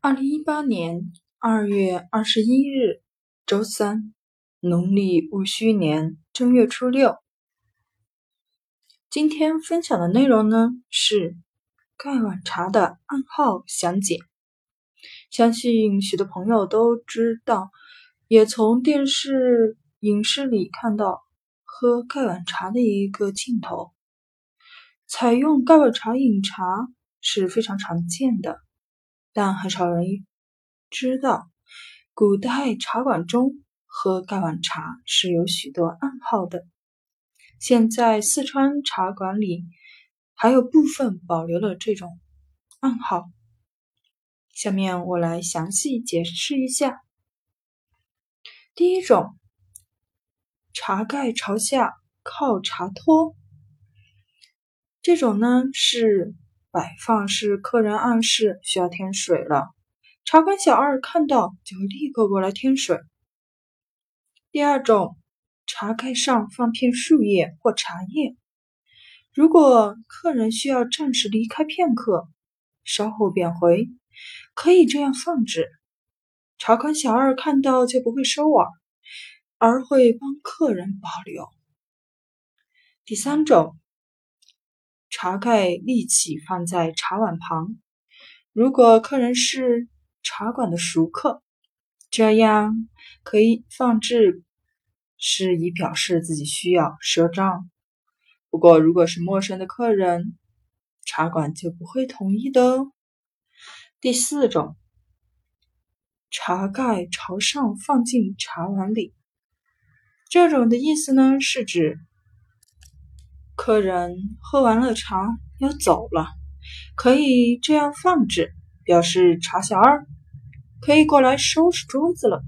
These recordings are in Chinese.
二零一八年二月二十一日，周三，农历戊戌年正月初六。今天分享的内容呢是盖碗茶的暗号详解。相信许多朋友都知道，也从电视、影视里看到喝盖碗茶的一个镜头。采用盖碗茶饮茶是非常常见的。但很少人知道，古代茶馆中喝盖碗茶是有许多暗号的。现在四川茶馆里还有部分保留了这种暗号。下面我来详细解释一下。第一种，茶盖朝下靠茶托，这种呢是。摆放是客人暗示需要添水了，茶馆小二看到就立刻过来添水。第二种，茶盖上放片树叶或茶叶，如果客人需要暂时离开片刻，稍后便回，可以这样放置。茶馆小二看到就不会收碗，而会帮客人保留。第三种。茶盖立起放在茶碗旁，如果客人是茶馆的熟客，这样可以放置，是以表示自己需要赊账。不过，如果是陌生的客人，茶馆就不会同意的哦。第四种，茶盖朝上放进茶碗里，这种的意思呢，是指。客人喝完了茶要走了，可以这样放置，表示茶小二可以过来收拾桌子了。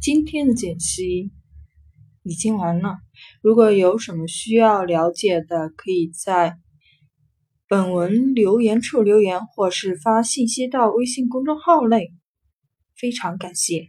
今天的解析已经完了，如果有什么需要了解的，可以在本文留言处留言，或是发信息到微信公众号内。非常感谢。